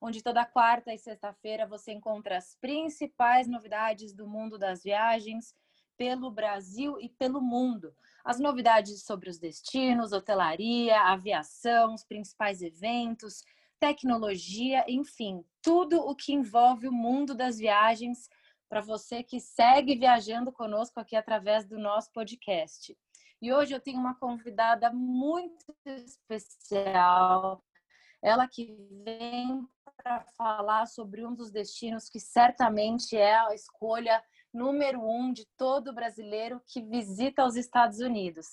onde toda quarta e sexta-feira você encontra as principais novidades do mundo das viagens pelo Brasil e pelo mundo. As novidades sobre os destinos, hotelaria, aviação, os principais eventos, tecnologia, enfim, tudo o que envolve o mundo das viagens para você que segue viajando conosco aqui através do nosso podcast. E hoje eu tenho uma convidada muito especial, ela que vem para falar sobre um dos destinos que certamente é a escolha número um de todo brasileiro que visita os Estados Unidos.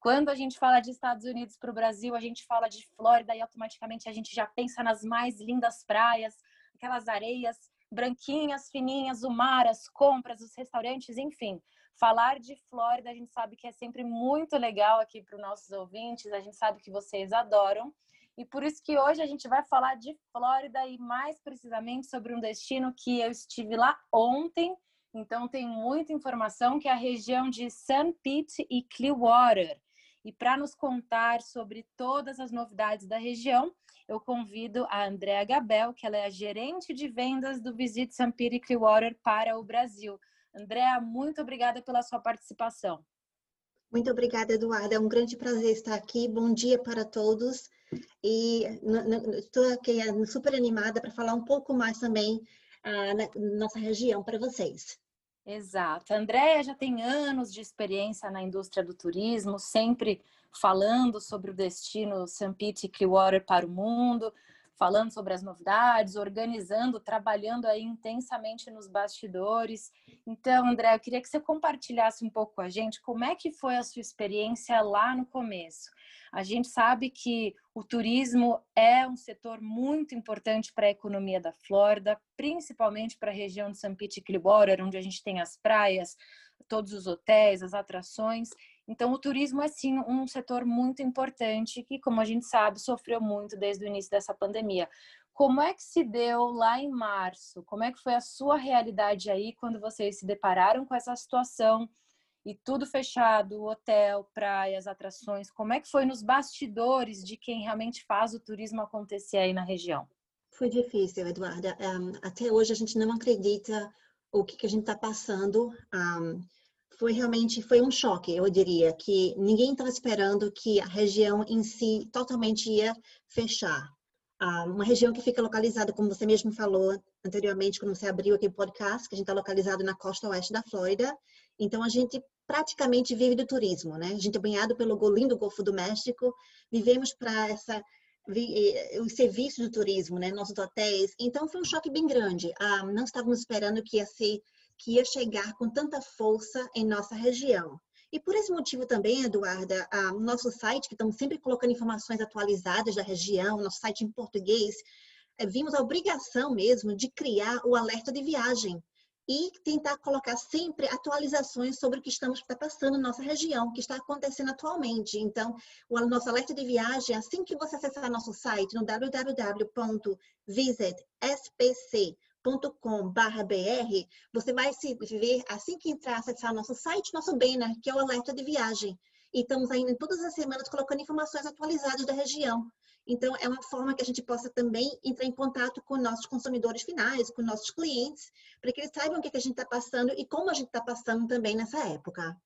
Quando a gente fala de Estados Unidos para o Brasil, a gente fala de Flórida e automaticamente a gente já pensa nas mais lindas praias, aquelas areias branquinhas, fininhas, o mar, as compras, os restaurantes, enfim falar de Flórida, a gente sabe que é sempre muito legal aqui para os nossos ouvintes, a gente sabe que vocês adoram. E por isso que hoje a gente vai falar de Flórida e mais precisamente sobre um destino que eu estive lá ontem. Então tem muita informação que é a região de St. Pete e Clearwater. E para nos contar sobre todas as novidades da região, eu convido a Andréa Gabel, que ela é a gerente de vendas do Visit St. Pete e Clearwater para o Brasil. Andréa, muito obrigada pela sua participação. Muito obrigada, Eduardo. É um grande prazer estar aqui. Bom dia para todos. E estou aqui é, super animada para falar um pouco mais também ah, na nossa região para vocês. Exato. A Andréia já tem anos de experiência na indústria do turismo, sempre falando sobre o destino St. Pete Clearwater para o mundo, falando sobre as novidades, organizando, trabalhando aí intensamente nos bastidores. Então, André, eu queria que você compartilhasse um pouco com a gente como é que foi a sua experiência lá no começo. A gente sabe que o turismo é um setor muito importante para a economia da Flórida, principalmente para a região de St. Pete e Clearwater, onde a gente tem as praias, todos os hotéis, as atrações. Então, o turismo é sim um setor muito importante que, como a gente sabe, sofreu muito desde o início dessa pandemia. Como é que se deu lá em março? Como é que foi a sua realidade aí quando vocês se depararam com essa situação e tudo fechado, hotel, praias, atrações? Como é que foi nos bastidores de quem realmente faz o turismo acontecer aí na região? Foi difícil, Eduarda. Um, até hoje a gente não acredita o que, que a gente está passando. Um, foi realmente foi um choque, eu diria, que ninguém estava esperando que a região em si totalmente ia fechar. Ah, uma região que fica localizada, como você mesmo falou anteriormente, quando você abriu aqui o podcast, que a gente está localizado na costa oeste da Flórida. Então, a gente praticamente vive do turismo, né? A gente é banhado pelo lindo Golfo do México, vivemos para essa eh, o serviço do turismo, né? Nossos hotéis. Então, foi um choque bem grande. Ah, não estávamos esperando que ia ser que ia chegar com tanta força em nossa região. E por esse motivo também, Eduarda, o nosso site, que estamos sempre colocando informações atualizadas da região, nosso site em português, é, vimos a obrigação mesmo de criar o alerta de viagem e tentar colocar sempre atualizações sobre o que estamos tá passando na nossa região, o que está acontecendo atualmente. Então, o nosso alerta de viagem, assim que você acessar nosso site no www.visitspc .com.br, você vai se ver assim que entrar, acessar nosso site, nosso banner, que é o alerta de viagem. E estamos ainda todas as semanas colocando informações atualizadas da região. Então, é uma forma que a gente possa também entrar em contato com nossos consumidores finais, com nossos clientes, para que eles saibam o que a gente está passando e como a gente está passando também nessa época.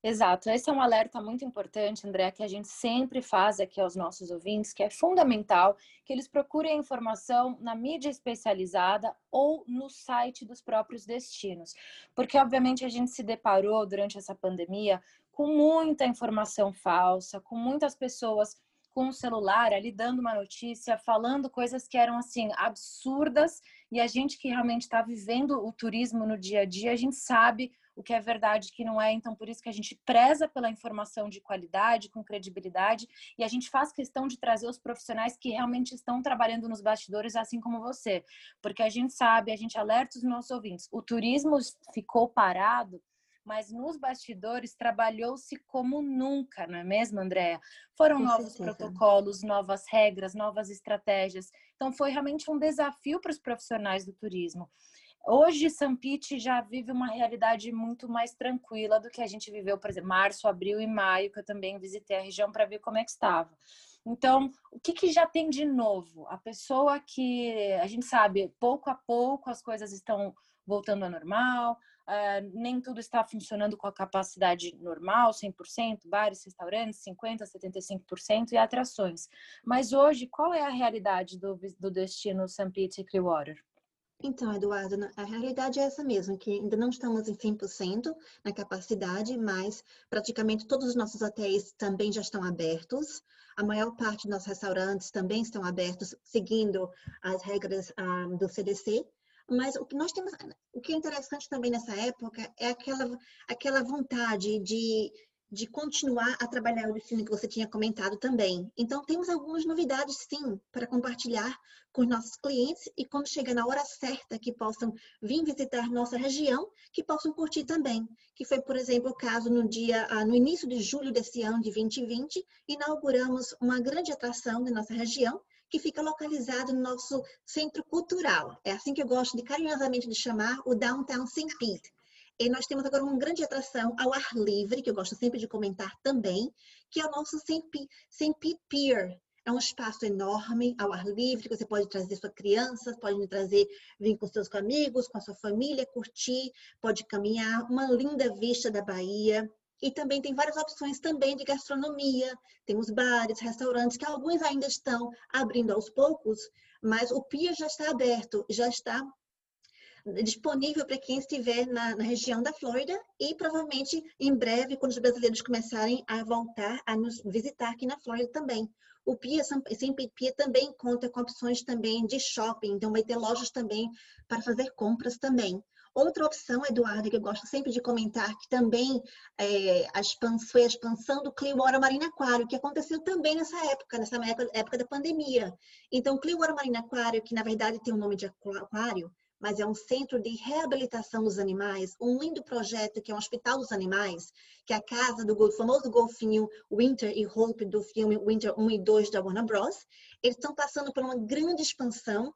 Exato, esse é um alerta muito importante, André, que a gente sempre faz aqui aos nossos ouvintes, que é fundamental que eles procurem informação na mídia especializada ou no site dos próprios destinos, porque obviamente a gente se deparou durante essa pandemia com muita informação falsa, com muitas pessoas com o celular ali dando uma notícia, falando coisas que eram assim absurdas e a gente que realmente está vivendo o turismo no dia a dia, a gente sabe o que é verdade, o que não é. Então, por isso que a gente preza pela informação de qualidade, com credibilidade, e a gente faz questão de trazer os profissionais que realmente estão trabalhando nos bastidores, assim como você. Porque a gente sabe, a gente alerta os nossos ouvintes, o turismo ficou parado mas nos bastidores trabalhou-se como nunca, não é mesmo, Andréa? Foram Com novos certeza. protocolos, novas regras, novas estratégias. Então, foi realmente um desafio para os profissionais do turismo. Hoje, Pete já vive uma realidade muito mais tranquila do que a gente viveu, por exemplo, março, abril e maio, que eu também visitei a região para ver como é que estava. Então, o que, que já tem de novo? A pessoa que a gente sabe, pouco a pouco as coisas estão voltando ao normal, uh, nem tudo está funcionando com a capacidade normal, 100%, bares, restaurantes, 50%, 75% e atrações. Mas hoje, qual é a realidade do, do destino St. Pete e Clearwater? Então, Eduardo, a realidade é essa mesmo, que ainda não estamos em 100% na capacidade, mas praticamente todos os nossos hotéis também já estão abertos. A maior parte dos nossos restaurantes também estão abertos, seguindo as regras um, ah, do CDC. Mas o que nós temos, o que é interessante também nessa época é aquela, aquela vontade de de continuar a trabalhar o destino que você tinha comentado também. Então, temos algumas novidades, sim, para compartilhar com os nossos clientes e quando chega na hora certa que possam vir visitar nossa região, que possam curtir também. Que foi, por exemplo, o caso no dia, ah, no início de julho desse ano de 2020, inauguramos uma grande atração da nossa região, que fica localizado no nosso centro cultural. É assim que eu gosto de carinhosamente de chamar o Downtown St. Pete e nós temos agora uma grande atração ao ar livre, que eu gosto sempre de comentar também, que é o nosso St. Pete Pier. É um espaço enorme, ao ar livre, que você pode trazer sua criança, pode trazer, vir com seus amigos, com a sua família, curtir, pode caminhar, uma linda vista da Bahia. E também tem várias opções também de gastronomia. Temos bares, restaurantes, que alguns ainda estão abrindo aos poucos, mas o pier já está aberto, já está disponível para quem estiver na, na, região da Flórida e provavelmente em breve, quando os brasileiros começarem a voltar a nos visitar aqui na Flórida também. O Pia, sempre Pia também conta com opções também de shopping, então vai ter lojas também para fazer compras também. Outra opção, Eduardo, que eu gosto sempre de comentar, que também é, a expansão, foi a expansão do Clearwater Marine Aquário, que aconteceu também nessa época, nessa época, da pandemia. Então, Clearwater Marine Aquário, que na verdade tem o nome de aquário, mas é um centro de reabilitação dos animais, um lindo projeto que é um hospital dos animais, que é a casa do famoso golfinho Winter e Hope do filme Winter 1 e 2 da Warner Bros. Eles estão passando por uma grande expansão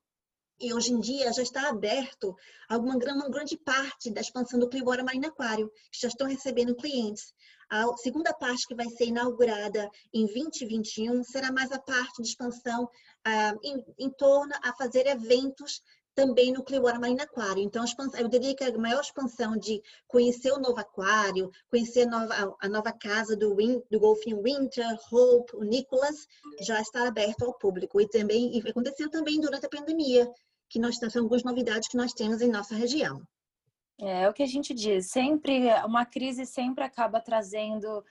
e hoje em dia já está aberto alguma uma grande parte da expansão do Clearwater Marine Aquário, que já estão recebendo clientes. A segunda parte que vai ser inaugurada em 2021 será mais a parte de expansão ah, em, em torno a fazer eventos também no Clearwater Marine Aquário. Então, eu diria que a maior expansão de conhecer o novo aquário, conhecer a nova, a nova casa do, Win, do golfinho Winter, Hope, o Nicholas, já está aberto ao público. E também e aconteceu também durante a pandemia, que nós temos algumas novidades que nós temos em nossa região. É, é o que a gente diz, sempre uma crise sempre acaba trazendo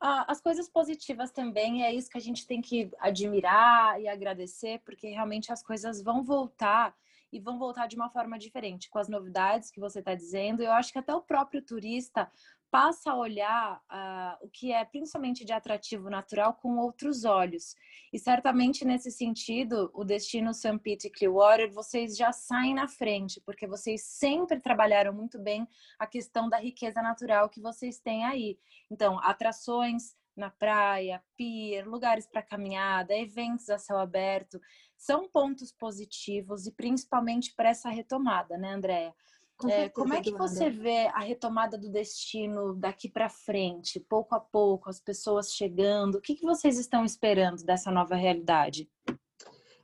as coisas positivas também, é isso que a gente tem que admirar e agradecer, porque realmente as coisas vão voltar e vão voltar de uma forma diferente, com as novidades que você está dizendo. Eu acho que até o próprio turista passa a olhar uh, o que é principalmente de atrativo natural com outros olhos. E certamente nesse sentido, o destino St. Pete e Clearwater, vocês já saem na frente, porque vocês sempre trabalharam muito bem a questão da riqueza natural que vocês têm aí. Então, atrações na praia, pier, lugares para caminhada, eventos a céu aberto, são pontos positivos e principalmente para essa retomada, né, Andréia? Com é, como é que você vê a retomada do destino daqui para frente, pouco a pouco, as pessoas chegando? O que, que vocês estão esperando dessa nova realidade?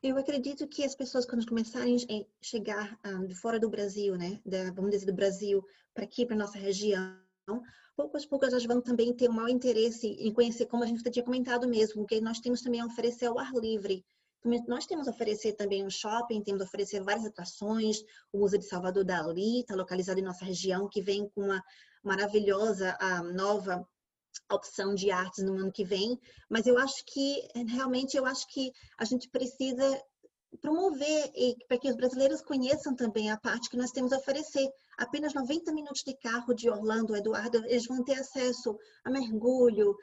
Eu acredito que as pessoas, quando começarem a chegar um, ah, de fora do Brasil, né, da, vamos dizer, do Brasil para aqui, para nossa região, poucas poucas elas vão também ter um maior interesse em conhecer, como a gente tinha comentado mesmo, que nós temos também a oferecer ao ar livre. Nós temos a oferecer também um shopping, temos a oferecer várias atrações, o Museu de Salvador Dali, está localizado em nossa região, que vem com uma maravilhosa a nova opção de artes no ano que vem, mas eu acho que realmente eu acho que a gente precisa promover e para que os brasileiros conheçam também a parte que nós temos a oferecer. Apenas 90 minutos de carro de Orlando, Eduardo, eles vão ter acesso a mergulho,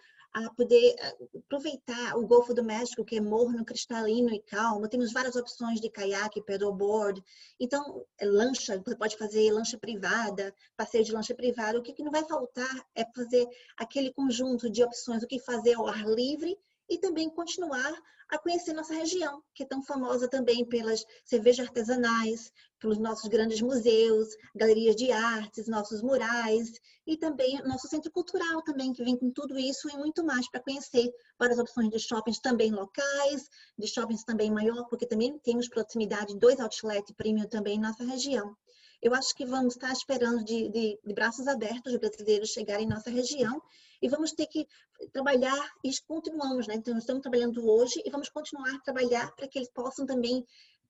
a poder aproveitar o Golfo do México, que é morno, cristalino e calmo. Temos várias opções de caiaque, paddleboard. Então, é lancha, você pode fazer lancha privada, passeio de lancha privada. O que não vai faltar é fazer aquele conjunto de opções, o que fazer ao ar livre e também continuar a conhecer nossa região, que é tão famosa também pelas cervejas artesanais, pelos nossos grandes museus, galerias de artes, nossos murais e também nosso centro cultural também, que vem com tudo isso e muito mais para conhecer várias opções de shoppings também locais, de shoppings também maior, porque também temos proximidade de dois outlets premium também em nossa região. Eu acho que vamos estar esperando de, de, de braços abertos os brasileiros chegarem em nossa região e vamos ter que trabalhar e continuamos, né? Então, estamos trabalhando hoje e vamos continuar a trabalhar para que eles possam também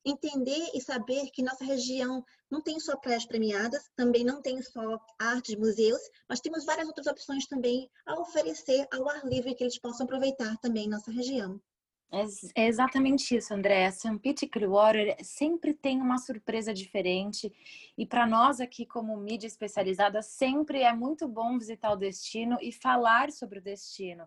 entender e saber que nossa região não tem só praias premiadas, também não tem só artes, museus, mas temos várias outras opções também a oferecer ao ar livre que eles possam aproveitar também nossa região. É exatamente isso, André. St. Pete Clearwater sempre tem uma surpresa diferente e para nós aqui como mídia especializada sempre é muito bom visitar o destino e falar sobre o destino.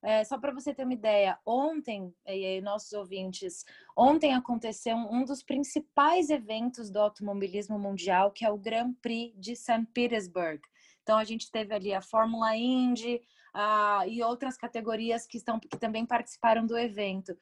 É, só para você ter uma ideia, ontem, e aí, nossos ouvintes, ontem aconteceu um dos principais eventos do automobilismo mundial, que é o Grand Prix de St. Petersburg. Então a gente teve ali a Fórmula Indy, uh, e outras categorias que, estão, que também participaram do evento.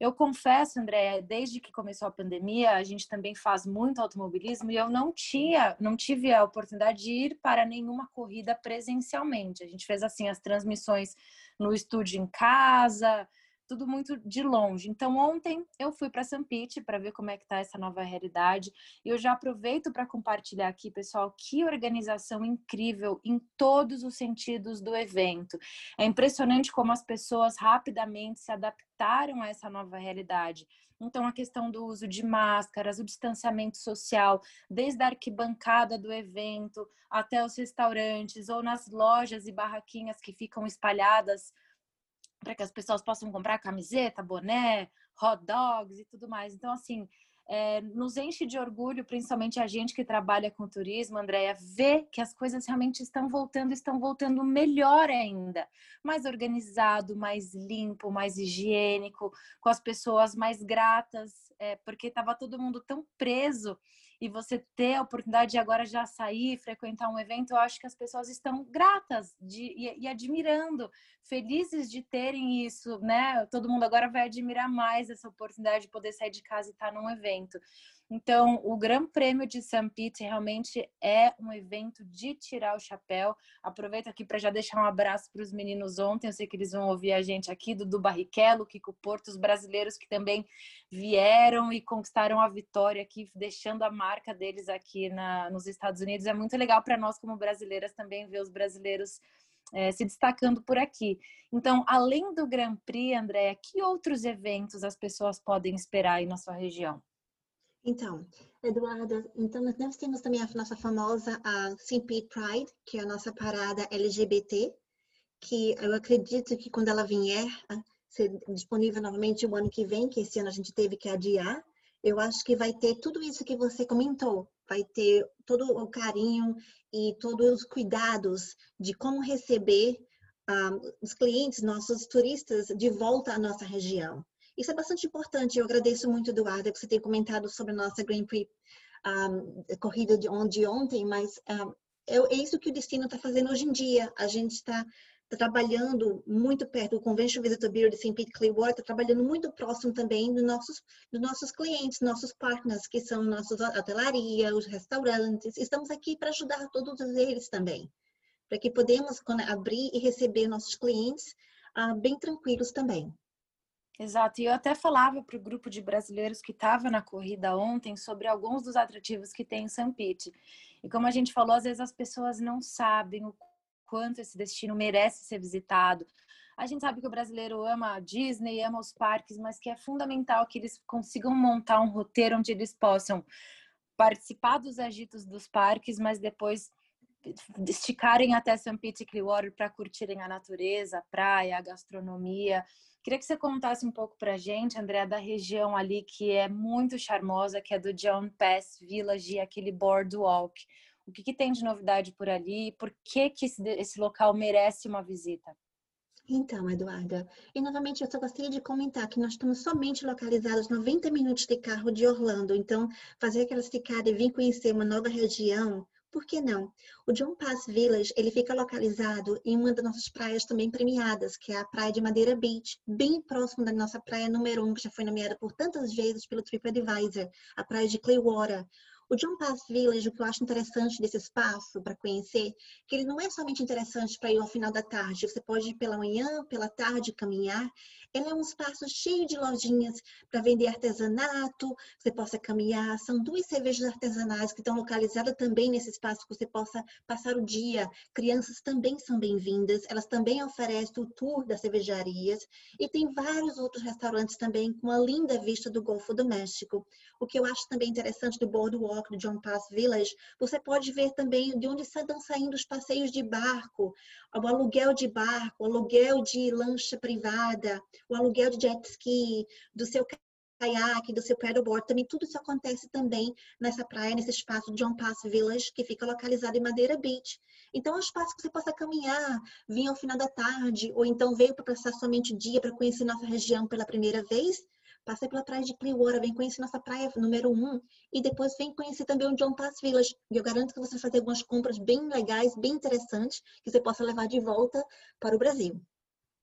Eu confesso, André, desde que começou a pandemia, a gente também faz muito automobilismo e eu não tinha, não tive a oportunidade de ir para nenhuma corrida presencialmente. A gente fez assim as transmissões no estúdio em casa, tudo muito de longe. Então, ontem eu fui para Pete para ver como é que tá essa nova realidade. E eu já aproveito para compartilhar aqui, pessoal, que organização incrível em todos os sentidos do evento. É impressionante como as pessoas rapidamente se adaptaram a essa nova realidade. Então, a questão do uso de máscaras, o distanciamento social, desde a arquibancada do evento até os restaurantes ou nas lojas e barraquinhas que ficam espalhadas para que as pessoas possam comprar camiseta, boné, hot dogs e tudo mais. Então, assim, é, nos enche de orgulho, principalmente a gente que trabalha com turismo, Andréia, ver que as coisas realmente estão voltando, estão voltando melhor ainda, mais organizado, mais limpo, mais higiênico, com as pessoas mais gratas, é, porque estava todo mundo tão preso e você ter a oportunidade de agora já sair, frequentar um evento, eu acho que as pessoas estão gratas de, e, e, admirando, felizes de terem isso, né? Todo mundo agora vai admirar mais essa oportunidade de poder sair de casa e estar num evento. Então, o Gran Prêmio de St. Pete realmente é um evento de tirar o chapéu. Aproveito aqui para já deixar um abraço para os meninos ontem. Eu sei que eles vão ouvir a gente aqui, do Barrichello, Kiko Porto, os brasileiros que também vieram e conquistaram a vitória aqui, deixando a marca deles aqui na, nos Estados Unidos. É muito legal para nós, como brasileiras, também ver os brasileiros é, se destacando por aqui. Então, além do Grand Prix, Andréia, que outros eventos as pessoas podem esperar aí na sua região? Então, Eduarda, então nós temos também a nossa famosa a Simpi Pride, que é a nossa parada LGBT, que eu acredito que quando ela vier ser disponível novamente o ano que vem, que esse ano a gente teve que adiar, eu acho que vai ter tudo isso que você comentou, vai ter todo o carinho e todos os cuidados de como receber um, ah, os clientes, nossos turistas, de volta à nossa região. Isso é bastante importante. Eu agradeço muito, Eduardo, que você tenha comentado sobre a nossa Grand Prix um, corrida de, ontem, mas um, é, é, isso que o Destino está fazendo hoje em dia. A gente está tá trabalhando muito perto do Convention Visitor Bureau de St. Pete Clearwater, está trabalhando muito próximo também dos nossos, dos nossos clientes, nossos partners, que são nossos hotelaria, os restaurantes. Estamos aqui para ajudar todos eles também, para que podemos abrir e receber nossos clientes uh, bem tranquilos também. Exato, e eu até falava para o grupo de brasileiros que estava na corrida ontem sobre alguns dos atrativos que tem em São Pete. E como a gente falou, às vezes as pessoas não sabem o quanto esse destino merece ser visitado. A gente sabe que o brasileiro ama a Disney, ama os parques, mas que é fundamental que eles consigam montar um roteiro onde eles possam participar dos agitos dos parques, mas depois esticarem até St. Pete Clearwater para curtirem a natureza, a praia, a gastronomia. Queria que você contasse um pouco para a gente, André, da região ali que é muito charmosa, que é do John Pass Village, aquele boardwalk. O que, que tem de novidade por ali? Por que, que esse, esse local merece uma visita? Então, Eduarda, e novamente eu só gostaria de comentar que nós estamos somente localizados 90 minutos de carro de Orlando, então fazer aquela esticada e vir conhecer uma nova região, por que não? O John Pass Village, ele fica localizado em uma das nossas praias também premiadas, que é a Praia de Madeira Beach, bem próximo da nossa praia número um, que já foi nomeada por tantas vezes pelo TripAdvisor, a Praia de Clearwater. O John Pass Village, o que eu acho interessante desse espaço para conhecer, que ele não é somente interessante para ir ao final da tarde, você pode ir pela manhã, pela tarde, caminhar. Ele é um espaço cheio de lojinhas para vender artesanato, você possa caminhar. São duas cervejas artesanais que estão localizadas também nesse espaço que você possa passar o dia. Crianças também são bem-vindas, elas também oferecem o tour das cervejarias e tem vários outros restaurantes também com uma linda vista do Golfo do México. O que eu acho também interessante do Boardwalk Walk do John Pass Village, você pode ver também de onde estão saindo os passeios de barco, o aluguel de barco, aluguel de lancha privada, o aluguel de jet ski, do seu caiaque, do seu paddleboard, também tudo isso acontece também nessa praia, nesse espaço John Pass Village, que fica localizado em Madeira Beach. Então, é um espaço que você possa caminhar, vir ao final da tarde, ou então veio para passar somente o dia para conhecer nossa região pela primeira vez, passei pela praia de Clearwater, vem conhecer nossa praia número um e depois vem conhecer também o John Pass Village. E eu garanto que você vai fazer algumas compras bem legais, bem interessantes, que você possa levar de volta para o Brasil.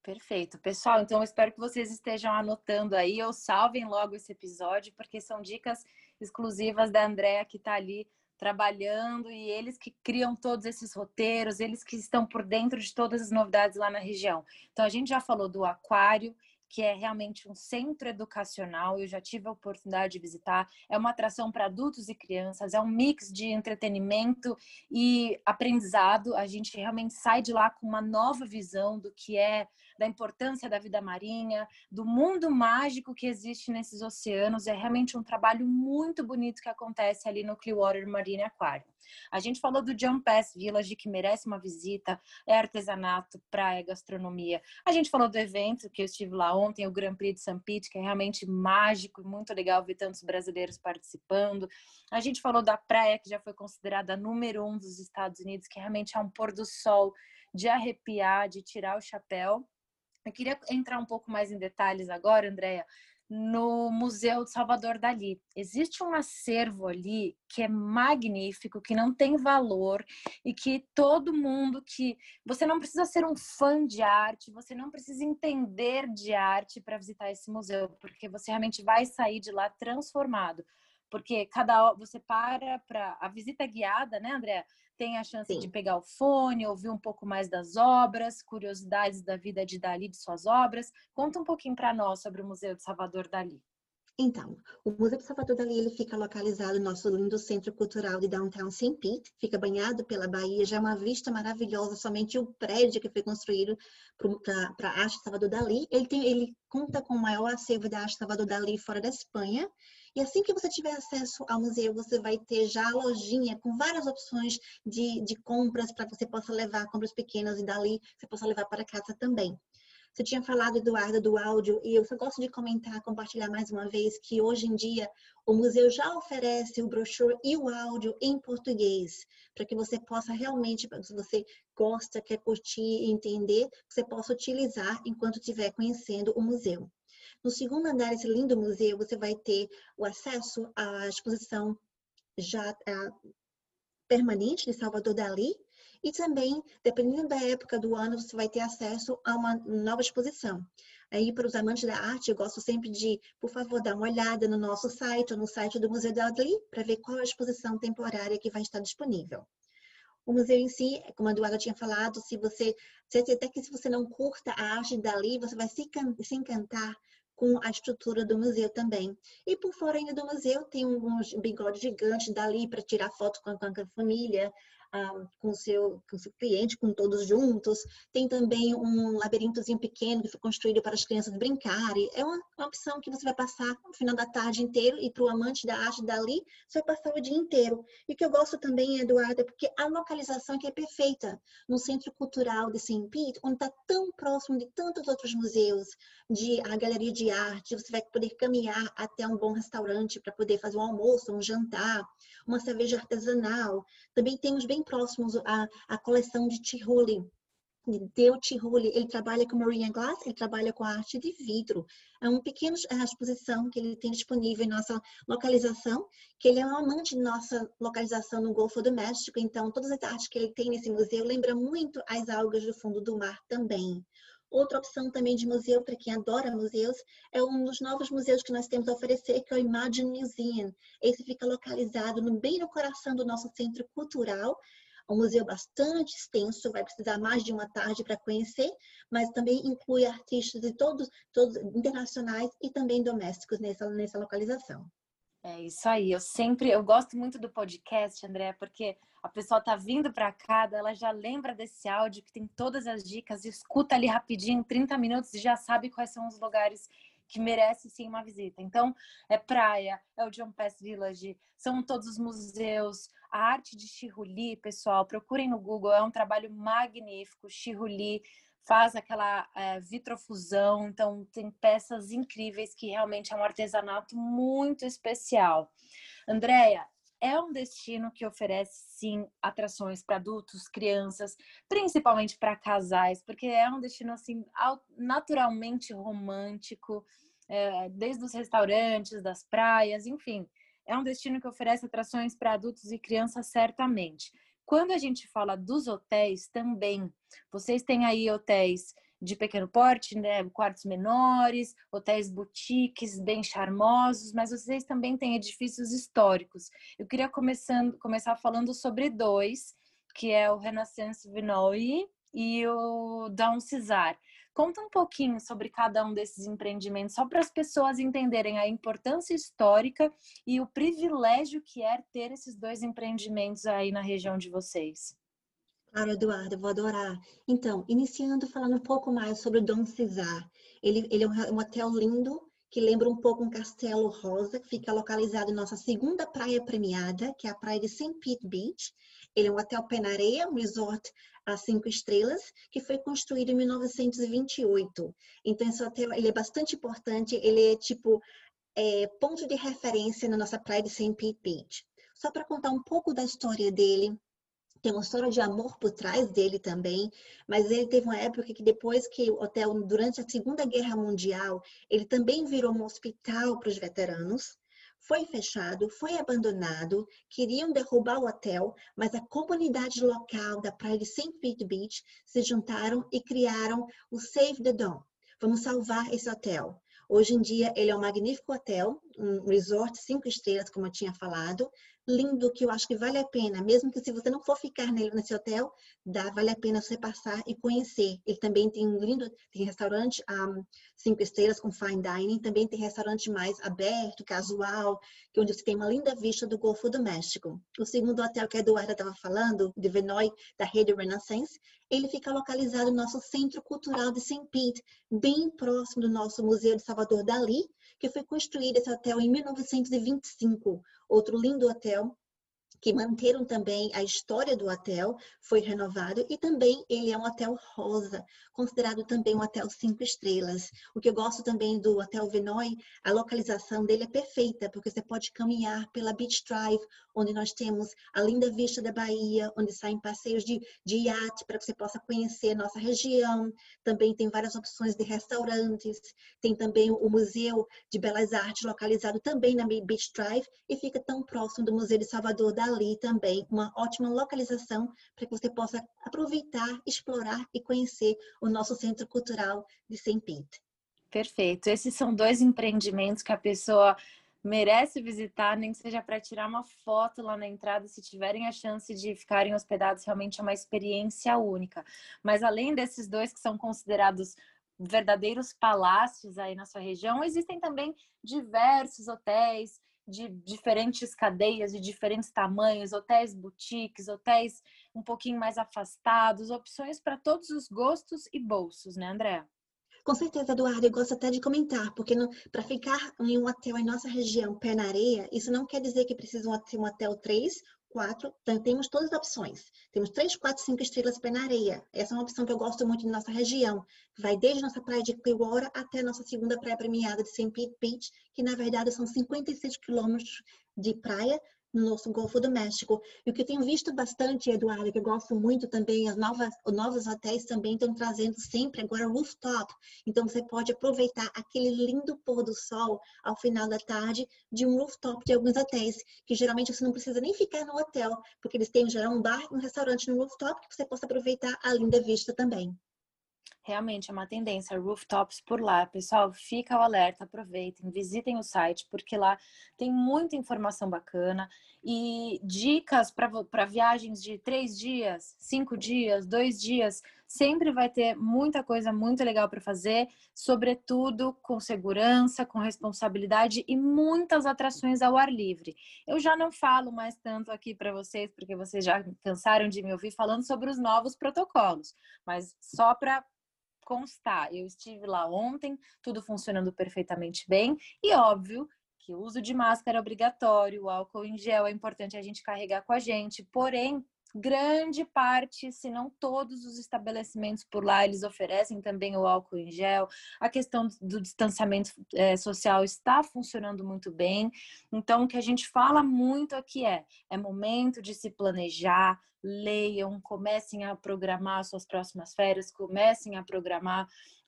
Perfeito. Pessoal, então eu espero que vocês estejam anotando aí ou salvem logo esse episódio, porque são dicas exclusivas da Andréa que está ali trabalhando e eles que criam todos esses roteiros, eles que estão por dentro de todas as novidades lá na região. Então a gente já falou do aquário, que é realmente um centro educacional. Eu já tive a oportunidade de visitar. É uma atração para adultos e crianças, é um mix de entretenimento e aprendizado. A gente realmente sai de lá com uma nova visão do que é da importância da vida marinha, do mundo mágico que existe nesses oceanos. É realmente um trabalho muito bonito que acontece ali no Clearwater Marine Aquarium. A gente falou do John Pass Village, que merece uma visita, é artesanato, praia, gastronomia. A gente falou do evento que eu estive lá ontem, o Grand Prix de St. Pete, que é realmente mágico e muito legal ver tantos brasileiros participando. A gente falou da praia, que já foi considerada a número um dos Estados Unidos, que realmente é um pôr do sol de arrepiar, de tirar o chapéu. Eu queria entrar um pouco mais em detalhes agora, Andréia, no Museu de Salvador Dali. Existe um acervo ali que é magnífico, que não tem valor e que todo mundo que você não precisa ser um fã de arte, você não precisa entender de arte para visitar esse museu, porque você realmente vai sair de lá transformado. Porque cada você para para a visita guiada, né, André? Tem a chance Sim. de pegar o fone, ouvir um pouco mais das obras, curiosidades da vida de Dali, de suas obras. Conta um pouquinho para nós sobre o Museu de Salvador Dali. Então, o Museu de Salvador Dali ele fica localizado no nosso lindo Centro Cultural de Downtown St. Pete, fica banhado pela Bahia, já é uma vista maravilhosa, somente o prédio que foi construído para a arte Salvador Dali. Ele, tem, ele conta com o maior acervo da arte Salvador Dali fora da Espanha, e assim que você tiver acesso ao museu, você vai ter já a lojinha com várias opções de, de compras para você possa levar, compras pequenas, e dali você possa levar para casa também. Você tinha falado, Eduardo, do áudio, e eu só gosto de comentar, compartilhar mais uma vez, que hoje em dia o museu já oferece o brochure e o áudio em português, para que você possa realmente, se você gosta, quer curtir e entender, você possa utilizar enquanto estiver conhecendo o museu. No segundo andar desse lindo museu, você vai ter o acesso à exposição já uh, permanente de Salvador Dali e também, dependendo da época do ano, você vai ter acesso a uma nova exposição. Aí, para os amantes da arte, eu gosto sempre de, por favor, dar uma olhada no nosso site ou no site do Museu Dali para ver qual a exposição temporária que vai estar disponível. O museu em si, como a Eduardo tinha falado, se você, até que se você não curta a arte dali, você vai se, se encantar com a estrutura do museu também. E por fora ainda do museu tem uns bigodes gigantes dali para tirar foto com a, com a família. Ah, com, seu, com seu cliente, com todos juntos. Tem também um labirintozinho pequeno que foi construído para as crianças brincarem. É uma, uma opção que você vai passar no final da tarde inteiro e para o amante da arte dali, você vai passar o dia inteiro. E o que eu gosto também, Eduardo, é porque a localização aqui é perfeita. No Centro Cultural de St. Pete, onde está tão próximo de tantos outros museus, de a galeria de arte, você vai poder caminhar até um bom restaurante para poder fazer um almoço, um jantar, uma cerveja artesanal. Também temos bem próximos a, a coleção de Tiroli, Deu Tiroli, ele trabalha com Marine Glass, ele trabalha com a arte de vidro. É uma pequena exposição que ele tem disponível em nossa localização, que ele é um amante de nossa localização no Golfo do México, então todas as artes que ele tem nesse museu lembram muito as algas do fundo do mar também. Outra opção também de museu, para quem adora museus, é um dos novos museus que nós temos a oferecer, que é o Imagine Museum. Esse fica localizado no, bem no coração do nosso centro cultural. É um museu bastante extenso, vai precisar mais de uma tarde para conhecer, mas também inclui artistas de todos, todos internacionais e também domésticos nessa, nessa localização. É isso aí. Eu sempre, eu gosto muito do podcast, André, porque a pessoa tá vindo para cá, ela já lembra desse áudio que tem todas as dicas, escuta ali rapidinho, 30 minutos e já sabe quais são os lugares que merece sim uma visita. Então, é praia, é o John Pass Village, são todos os museus, a arte de Chiruli, pessoal, procurem no Google, é um trabalho magnífico, Chiruli faz aquela é, vitrofusão, então tem peças incríveis que realmente é um artesanato muito especial. Andréia, é um destino que oferece sim atrações para adultos, crianças, principalmente para casais, porque é um destino assim naturalmente romântico, é, desde os restaurantes, das praias, enfim, é um destino que oferece atrações para adultos e crianças certamente. Quando a gente fala dos hotéis também, vocês têm aí hotéis de pequeno porte, né, quartos menores, hotéis boutiques bem charmosos, mas vocês também têm edifícios históricos. Eu queria começando, começar falando sobre dois, que é o Renaissance Vinoy e o Dom Cisar. Conta um pouquinho sobre cada um desses empreendimentos, só para as pessoas entenderem a importância histórica e o privilégio que é ter esses dois empreendimentos aí na região de vocês. Claro, Eduardo, vou adorar. Então, iniciando falando um pouco mais sobre o Dom Cesar. Ele, ele é um hotel lindo, que lembra um pouco um castelo rosa, que fica localizado em nossa segunda praia premiada, que é a praia de St. Pete Beach. Ele é um hotel pé na areia, um resort a cinco estrelas, que foi construído em 1928. Então, esse hotel ele é bastante importante, ele é tipo é, ponto de referência na nossa praia de St. Pete Beach. Só para contar um pouco da história dele, tem uma história de amor por trás dele também, mas ele teve uma época que depois que o hotel, durante a Segunda Guerra Mundial, ele também virou um hospital para os veteranos, foi fechado, foi abandonado, queriam derrubar o hotel, mas a comunidade local da praia de St. Pete Beach se juntaram e criaram o Save the Dome. Vamos salvar esse hotel. Hoje em dia ele é um magnífico hotel, um resort cinco estrelas, como eu tinha falado, lindo que eu acho que vale a pena, mesmo que se você não for ficar nele nesse hotel, dá, vale a pena você passar e conhecer. Ele também tem um lindo, tem restaurante um, cinco estrelas com fine dining, também tem restaurante mais aberto, casual, que é onde você tem uma linda vista do Golfo do México. O segundo hotel que a Eduarda estava falando, de Venoy, da rede Renaissance, ele fica localizado no nosso Centro Cultural de St. Pete, bem próximo do nosso Museu de Salvador Dali, que foi construído esse hotel em 1925. Outro lindo hotel que manteram também a história do hotel, foi renovado e também ele é um hotel rosa, considerado também um hotel cinco estrelas. O que eu gosto também do Hotel Venoy, a localização dele é perfeita, porque você pode caminhar pela Beach Drive, onde nós temos a linda vista da Bahia, onde saem passeios de, de iate para que você possa conhecer nossa região. Também tem várias opções de restaurantes, tem também o Museu de Belas Artes localizado também na Beach Drive e fica tão próximo do Museu de Salvador da ali também uma ótima localização para que você possa aproveitar, explorar e conhecer o nosso Centro Cultural de. Pete. Perfeito. Esses são dois empreendimentos que a pessoa merece visitar, nem que seja para tirar uma foto lá na entrada, se tiverem a chance de ficarem hospedados, realmente é uma experiência única. Mas além desses dois que são considerados verdadeiros palácios aí na sua região, existem também diversos hotéis de diferentes cadeias, de diferentes tamanhos, hotéis boutiques, hotéis um pouquinho mais afastados, opções para todos os gostos e bolsos, né, André? Com certeza, Eduardo, eu gosto até de comentar, porque para ficar em um hotel em nossa região, pé na areia, isso não quer dizer que precisa ser um hotel 3 quatro, então temos todas as opções. Temos três, quatro, cinco estrelas pé na areia. Essa é uma opção que eu gosto muito de nossa região. Vai desde nossa praia de Clearwater até nossa segunda praia premiada de St. Pete Beach, que na verdade são 56 quilômetros de praia no nosso Golfo do México. E o que eu tenho visto bastante, Eduardo, que eu gosto muito também, as novas, os novos hotéis também estão trazendo sempre agora rooftop. Então você pode aproveitar aquele lindo pôr do sol ao final da tarde de um rooftop de alguns hotéis, que geralmente você não precisa nem ficar no hotel, porque eles têm geral um bar um restaurante no rooftop que você possa aproveitar a linda vista também realmente é uma tendência, rooftops por lá. Pessoal, fica o alerta, aproveitem, visitem o site, porque lá tem muita informação bacana e dicas para viagens de três dias, cinco dias, dois dias. Sempre vai ter muita coisa muito legal para fazer, sobretudo com segurança, com responsabilidade e muitas atrações ao ar livre. Eu já não falo mais tanto aqui para vocês, porque vocês já cansaram de me ouvir falando sobre os novos protocolos, mas só para constar. Eu estive lá ontem, tudo funcionando perfeitamente bem e óbvio que o uso de máscara é obrigatório, o álcool em gel é importante a gente carregar com a gente, porém grande parte, se não todos os estabelecimentos por lá, eles oferecem também o álcool em gel. A questão do distanciamento é, social está funcionando muito bem. Então, o que a gente fala muito aqui é: é momento de se planejar, leiam, comecem a programar suas próximas férias, comecem a programar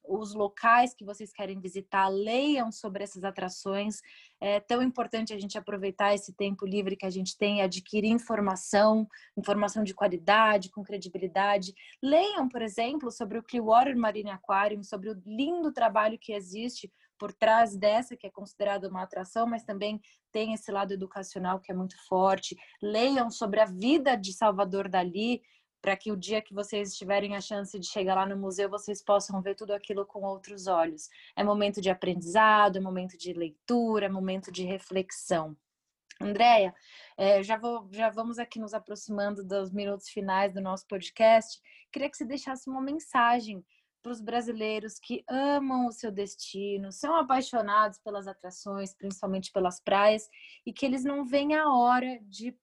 os locais que vocês querem visitar, leiam sobre essas atrações. É tão importante a gente aproveitar esse tempo livre que a gente tem, adquirir informação, informação de qualidade, com credibilidade. Leiam, por exemplo, sobre o Clearwater Marine Aquarium, sobre o lindo trabalho que existe por trás dessa, que é considerada uma atração, mas também tem esse lado educacional que é muito forte. Leiam sobre a vida de Salvador Dali, para que o dia que vocês tiverem a chance de chegar lá no museu, vocês possam ver tudo aquilo com outros olhos. É momento de aprendizado, é momento de leitura, é momento de reflexão. Andréia, é, já, vou, já vamos aqui nos aproximando dos minutos finais do nosso podcast. Queria que você deixasse uma mensagem para os brasileiros que amam o seu destino, são apaixonados pelas atrações, principalmente pelas praias, e que eles não veem a hora de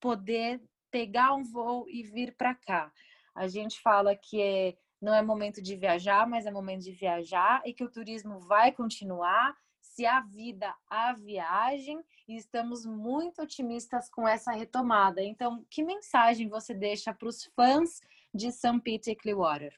poder pegar um voo e vir para cá. A gente fala que é, não é momento de viajar, mas é momento de viajar e que o turismo vai continuar. Se há vida, há viagem e estamos muito otimistas com essa retomada. Então, que mensagem você deixa para os fãs de St. Peter Clearwater?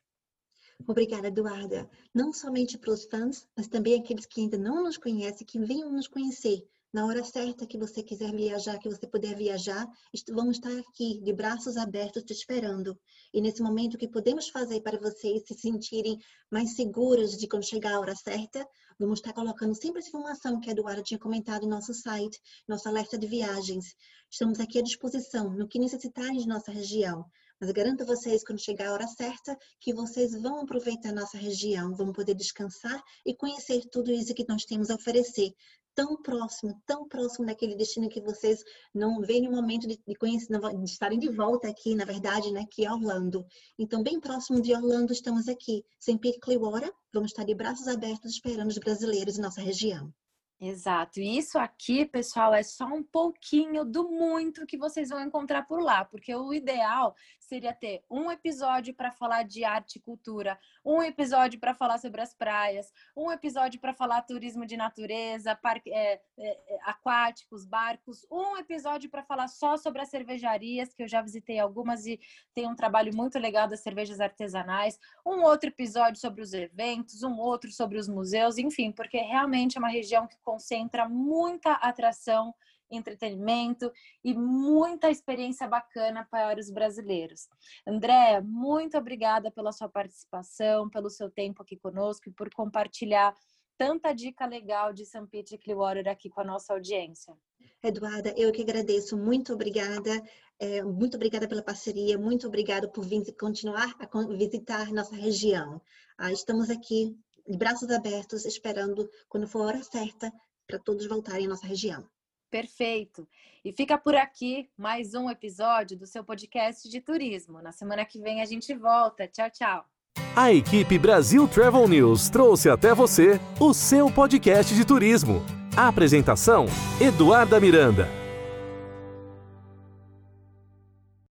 Obrigada, Eduarda. Não somente para os fãs, mas também aqueles que ainda não nos conhecem, que venham nos conhecer na hora certa que você quiser viajar, que você puder viajar, vamos estar aqui de braços abertos te esperando. E nesse momento, o que podemos fazer para vocês se sentirem mais seguros de quando chegar a hora certa, vamos estar colocando sempre essa informação que a Eduardo tinha comentado no nosso site, nosso alerta de viagens. Estamos aqui à disposição no que necessitarem de nossa região. Mas garanto a vocês, quando chegar a hora certa, que vocês vão aproveitar a nossa região, vão poder descansar e conhecer tudo isso que nós temos a oferecer, tão próximo, tão próximo daquele destino que vocês não veem no momento de, de conhecer, de estarem de volta aqui, na verdade, né, que é Orlando. Então, bem próximo de Orlando, estamos aqui, sem Clearwater, vamos estar de braços abertos esperando os brasileiros em nossa região. Exato. E isso aqui, pessoal, é só um pouquinho do muito que vocês vão encontrar por lá, porque o ideal seria ter um episódio para falar de arte e cultura, um episódio para falar sobre as praias, um episódio para falar turismo de natureza, parque, é, é, aquáticos, barcos, um episódio para falar só sobre as cervejarias, que eu já visitei algumas e tem um trabalho muito legal das cervejas artesanais, um outro episódio sobre os eventos, um outro sobre os museus, enfim, porque realmente é uma região que concentra muita atração, entretenimento e muita experiência bacana para os brasileiros. André, muito obrigada pela sua participação, pelo seu tempo aqui conosco e por compartilhar tanta dica legal de São Pete Clearwater aqui com a nossa audiência. Eduarda, eu que agradeço, muito obrigada, é, muito obrigada pela parceria, muito obrigada por vir continuar a visitar nossa região. Ah, estamos aqui de braços abertos, esperando, quando for a hora certa, para todos voltarem à nossa região. Perfeito. E fica por aqui mais um episódio do seu podcast de turismo. Na semana que vem a gente volta. Tchau, tchau. A equipe Brasil Travel News trouxe até você o seu podcast de turismo. A apresentação: Eduarda Miranda.